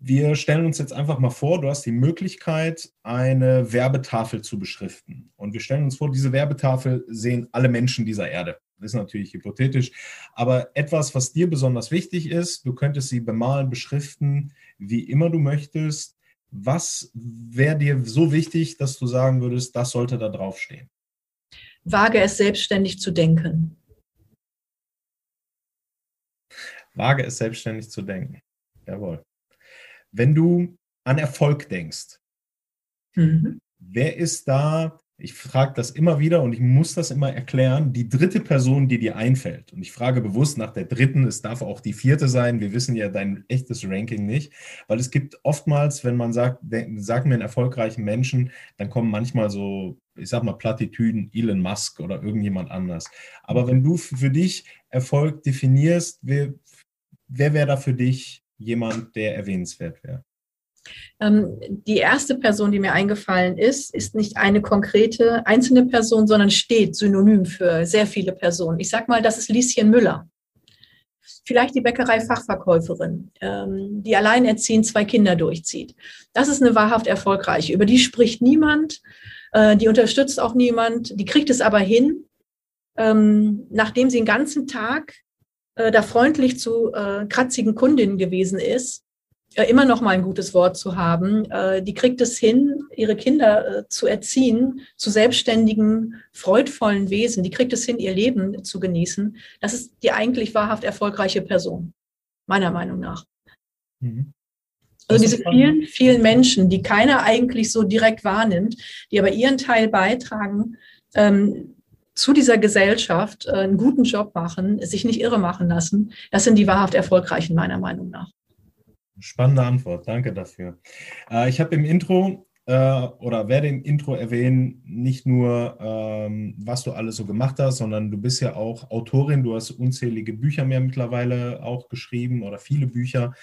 wir stellen uns jetzt einfach mal vor, du hast die Möglichkeit, eine Werbetafel zu beschriften. Und wir stellen uns vor, diese Werbetafel sehen alle Menschen dieser Erde. Das ist natürlich hypothetisch, aber etwas, was dir besonders wichtig ist, du könntest sie bemalen, beschriften, wie immer du möchtest. Was wäre dir so wichtig, dass du sagen würdest, das sollte da draufstehen? Wage es selbstständig zu denken. Wage es selbstständig zu denken. Jawohl. Wenn du an Erfolg denkst, mhm. wer ist da ich frage das immer wieder und ich muss das immer erklären, die dritte Person, die dir einfällt. Und ich frage bewusst nach der dritten, es darf auch die vierte sein. Wir wissen ja dein echtes Ranking nicht, weil es gibt oftmals, wenn man sagt, sag mir einen erfolgreichen Menschen, dann kommen manchmal so, ich sag mal, Plattitüden, Elon Musk oder irgendjemand anders. Aber wenn du für dich Erfolg definierst, wer, wer wäre da für dich jemand, der erwähnenswert wäre? Ähm, die erste Person, die mir eingefallen ist, ist nicht eine konkrete einzelne Person, sondern steht synonym für sehr viele Personen. Ich sage mal, das ist Lieschen Müller. Vielleicht die Bäckerei-Fachverkäuferin, ähm, die alleinerziehend zwei Kinder durchzieht. Das ist eine wahrhaft erfolgreiche. Über die spricht niemand, äh, die unterstützt auch niemand, die kriegt es aber hin, ähm, nachdem sie den ganzen Tag äh, da freundlich zu äh, kratzigen Kundinnen gewesen ist, äh, immer noch mal ein gutes Wort zu haben. Äh, die kriegt es hin, ihre Kinder äh, zu erziehen zu selbstständigen, freudvollen Wesen. Die kriegt es hin, ihr Leben zu genießen. Das ist die eigentlich wahrhaft erfolgreiche Person, meiner Meinung nach. Mhm. Also diese vielen, vielen Menschen, die keiner eigentlich so direkt wahrnimmt, die aber ihren Teil beitragen, ähm, zu dieser Gesellschaft äh, einen guten Job machen, sich nicht irre machen lassen, das sind die wahrhaft Erfolgreichen meiner Meinung nach. Spannende Antwort, danke dafür. Äh, ich habe im Intro äh, oder werde im Intro erwähnen, nicht nur, ähm, was du alles so gemacht hast, sondern du bist ja auch Autorin, du hast unzählige Bücher mehr mittlerweile auch geschrieben oder viele Bücher.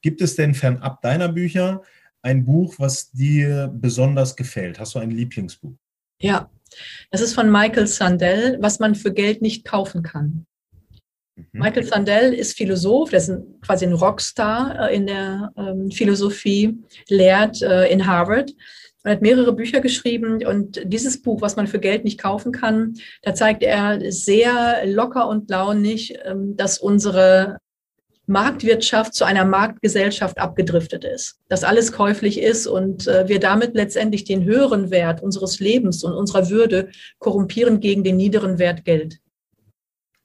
Gibt es denn fernab deiner Bücher ein Buch, was dir besonders gefällt? Hast du ein Lieblingsbuch? Ja, das ist von Michael Sandel, was man für Geld nicht kaufen kann. Mhm. Michael Sandel ist Philosoph, der ist quasi ein Rockstar äh, in der ähm, Philosophie, lehrt äh, in Harvard und hat mehrere Bücher geschrieben. Und dieses Buch, was man für Geld nicht kaufen kann, da zeigt er sehr locker und launig, ähm, dass unsere Marktwirtschaft zu einer Marktgesellschaft abgedriftet ist, dass alles käuflich ist und äh, wir damit letztendlich den höheren Wert unseres Lebens und unserer Würde korrumpieren gegen den niederen Wert Geld.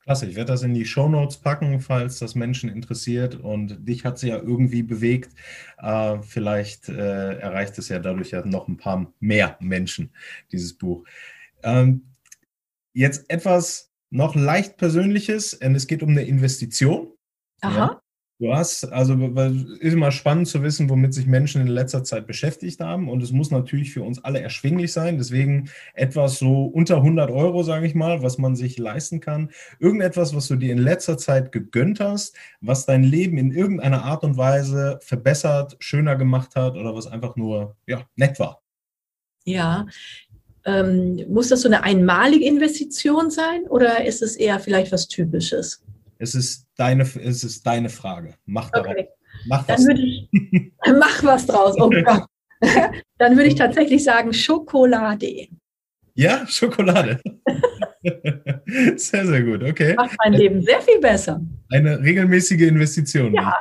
Klasse, ich werde das in die Show Notes packen, falls das Menschen interessiert. Und dich hat sie ja irgendwie bewegt. Äh, vielleicht äh, erreicht es ja dadurch ja noch ein paar mehr Menschen, dieses Buch. Ähm, jetzt etwas noch leicht Persönliches, und es geht um eine Investition. Aha. Ja. Du hast, also ist immer spannend zu wissen, womit sich Menschen in letzter Zeit beschäftigt haben. Und es muss natürlich für uns alle erschwinglich sein. Deswegen etwas so unter 100 Euro, sage ich mal, was man sich leisten kann. Irgendetwas, was du dir in letzter Zeit gegönnt hast, was dein Leben in irgendeiner Art und Weise verbessert, schöner gemacht hat oder was einfach nur ja, nett war. Ja, ähm, muss das so eine einmalige Investition sein oder ist es eher vielleicht was Typisches? Es ist deine, es ist deine Frage. Mach daraus. Okay. Mach was. Dann ich, mach was draus. Oh Gott. Dann würde ich tatsächlich sagen Schokolade. Ja, Schokolade. sehr, sehr gut. Okay. Macht mein Leben sehr viel besser. Eine regelmäßige Investition. Ja,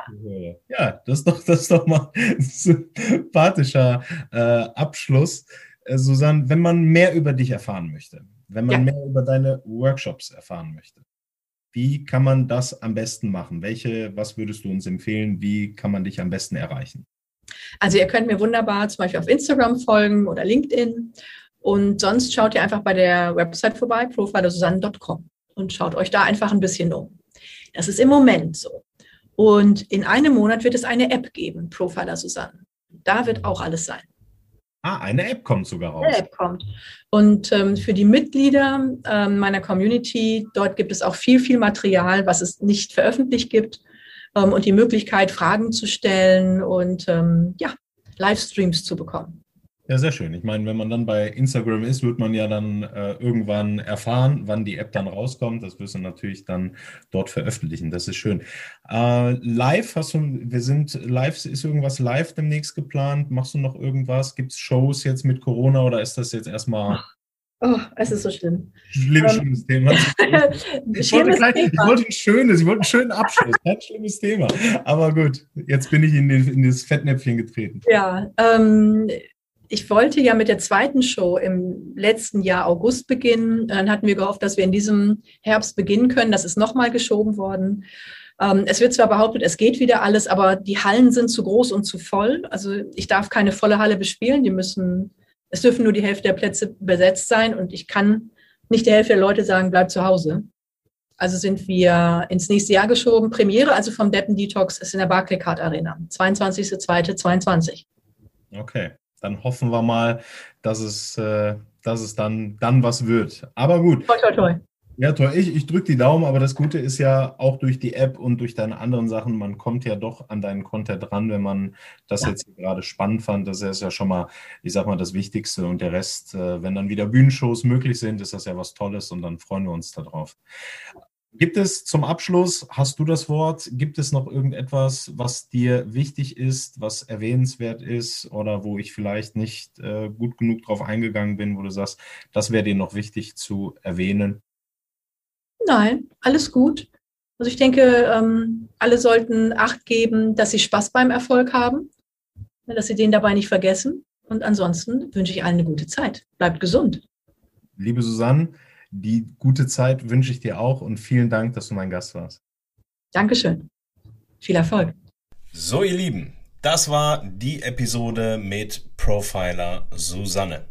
ja das, ist doch, das ist doch mal ein sympathischer äh, Abschluss. Äh, Susanne, wenn man mehr über dich erfahren möchte, wenn man ja. mehr über deine Workshops erfahren möchte, wie kann man das am besten machen? Welche, was würdest du uns empfehlen? Wie kann man dich am besten erreichen? Also ihr könnt mir wunderbar zum Beispiel auf Instagram folgen oder LinkedIn. Und sonst schaut ihr einfach bei der Website vorbei, profilersusanne.com und schaut euch da einfach ein bisschen um. Das ist im Moment so. Und in einem Monat wird es eine App geben, Profiler Susanne. Da wird auch alles sein. Ah, eine App kommt sogar raus. Eine App kommt. Und ähm, für die Mitglieder ähm, meiner Community, dort gibt es auch viel, viel Material, was es nicht veröffentlicht gibt ähm, und die Möglichkeit, Fragen zu stellen und ähm, ja, Livestreams zu bekommen. Ja, sehr schön. Ich meine, wenn man dann bei Instagram ist, wird man ja dann äh, irgendwann erfahren, wann die App dann rauskommt. Das wirst du natürlich dann dort veröffentlichen. Das ist schön. Äh, live hast du, wir sind live, ist irgendwas live demnächst geplant? Machst du noch irgendwas? Gibt es Shows jetzt mit Corona oder ist das jetzt erstmal. Oh, es ist so schlimm. Schlimm, um, ähm, schlimmes Thema. Ich wollte, gleich, ich wollte, ein schönes, ich wollte einen schönen Abschluss. Kein schlimmes Thema. Aber gut, jetzt bin ich in, den, in das Fettnäpfchen getreten. Ja, ähm, ich wollte ja mit der zweiten Show im letzten Jahr August beginnen. Dann hatten wir gehofft, dass wir in diesem Herbst beginnen können. Das ist nochmal geschoben worden. Ähm, es wird zwar behauptet, es geht wieder alles, aber die Hallen sind zu groß und zu voll. Also ich darf keine volle Halle bespielen. Die müssen Es dürfen nur die Hälfte der Plätze besetzt sein und ich kann nicht die Hälfte der Leute sagen, bleib zu Hause. Also sind wir ins nächste Jahr geschoben. Premiere also vom Deppen Detox ist in der Barclaycard Arena, 22.02.22. Okay, dann hoffen wir mal, dass es, äh, dass es dann, dann was wird. Aber gut. Toi, toi, toi. Ja, toll. Ich, ich drücke die Daumen, aber das Gute ist ja auch durch die App und durch deine anderen Sachen, man kommt ja doch an deinen Content ran, wenn man das ja. jetzt gerade spannend fand. Das ist ja schon mal, ich sag mal, das Wichtigste. Und der Rest, äh, wenn dann wieder Bühnenshows möglich sind, ist das ja was Tolles und dann freuen wir uns darauf. Gibt es zum Abschluss, hast du das Wort, gibt es noch irgendetwas, was dir wichtig ist, was erwähnenswert ist oder wo ich vielleicht nicht äh, gut genug drauf eingegangen bin, wo du sagst, das wäre dir noch wichtig zu erwähnen? Nein, alles gut. Also ich denke, ähm, alle sollten Acht geben, dass sie Spaß beim Erfolg haben, dass sie den dabei nicht vergessen. Und ansonsten wünsche ich allen eine gute Zeit. Bleibt gesund. Liebe Susanne, die gute Zeit wünsche ich dir auch und vielen Dank, dass du mein Gast warst. Dankeschön. Viel Erfolg. So, ihr Lieben, das war die Episode mit Profiler Susanne.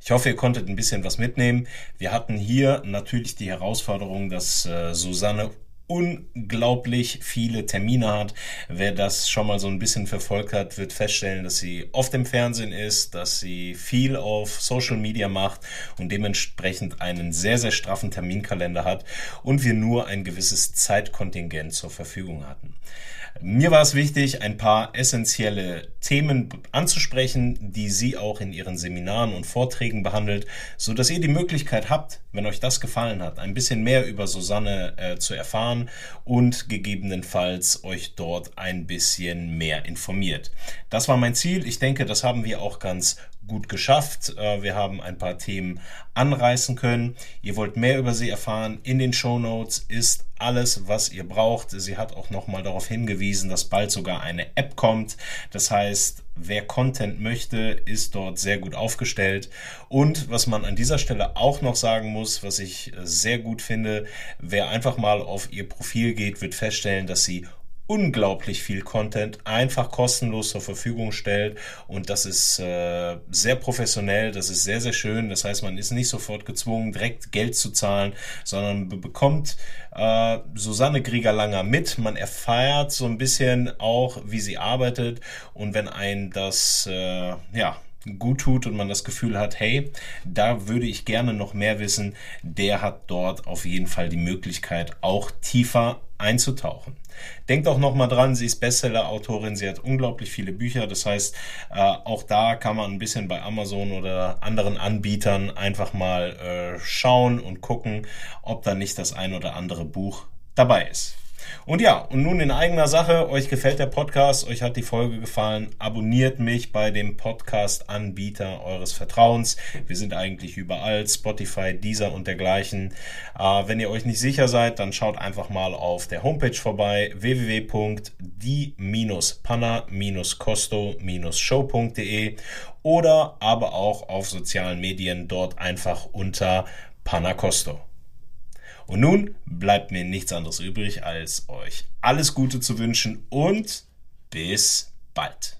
Ich hoffe, ihr konntet ein bisschen was mitnehmen. Wir hatten hier natürlich die Herausforderung, dass äh, Susanne unglaublich viele Termine hat. Wer das schon mal so ein bisschen verfolgt hat, wird feststellen, dass sie oft im Fernsehen ist, dass sie viel auf Social Media macht und dementsprechend einen sehr, sehr straffen Terminkalender hat und wir nur ein gewisses Zeitkontingent zur Verfügung hatten. Mir war es wichtig, ein paar essentielle Themen anzusprechen, die sie auch in ihren Seminaren und Vorträgen behandelt, so dass ihr die Möglichkeit habt, wenn euch das gefallen hat, ein bisschen mehr über Susanne äh, zu erfahren und gegebenenfalls euch dort ein bisschen mehr informiert. Das war mein Ziel. Ich denke, das haben wir auch ganz gut geschafft. Äh, wir haben ein paar Themen anreißen können. Ihr wollt mehr über sie erfahren. In den Show Notes ist alles, was ihr braucht. Sie hat auch nochmal darauf hingewiesen, dass bald sogar eine App kommt. Das heißt, wer Content möchte, ist dort sehr gut aufgestellt. Und was man an dieser Stelle auch noch sagen muss, was ich sehr gut finde, wer einfach mal auf ihr Profil geht, wird feststellen, dass sie unglaublich viel Content einfach kostenlos zur Verfügung stellt und das ist äh, sehr professionell, das ist sehr, sehr schön. Das heißt, man ist nicht sofort gezwungen, direkt Geld zu zahlen, sondern bekommt äh, Susanne Grieger-Langer mit. Man erfährt so ein bisschen auch, wie sie arbeitet und wenn ein das, äh, ja, gut tut und man das Gefühl hat, hey, da würde ich gerne noch mehr wissen, der hat dort auf jeden Fall die Möglichkeit, auch tiefer einzutauchen. Denkt auch nochmal dran, sie ist Bestseller-Autorin, sie hat unglaublich viele Bücher, das heißt, äh, auch da kann man ein bisschen bei Amazon oder anderen Anbietern einfach mal äh, schauen und gucken, ob da nicht das ein oder andere Buch dabei ist. Und ja, und nun in eigener Sache, euch gefällt der Podcast, euch hat die Folge gefallen, abonniert mich bei dem Podcast-Anbieter eures Vertrauens. Wir sind eigentlich überall, Spotify, Deezer und dergleichen. Äh, wenn ihr euch nicht sicher seid, dann schaut einfach mal auf der Homepage vorbei, www.die-panna-costo-show.de oder aber auch auf sozialen Medien dort einfach unter Panna Costo. Und nun bleibt mir nichts anderes übrig, als euch alles Gute zu wünschen und bis bald.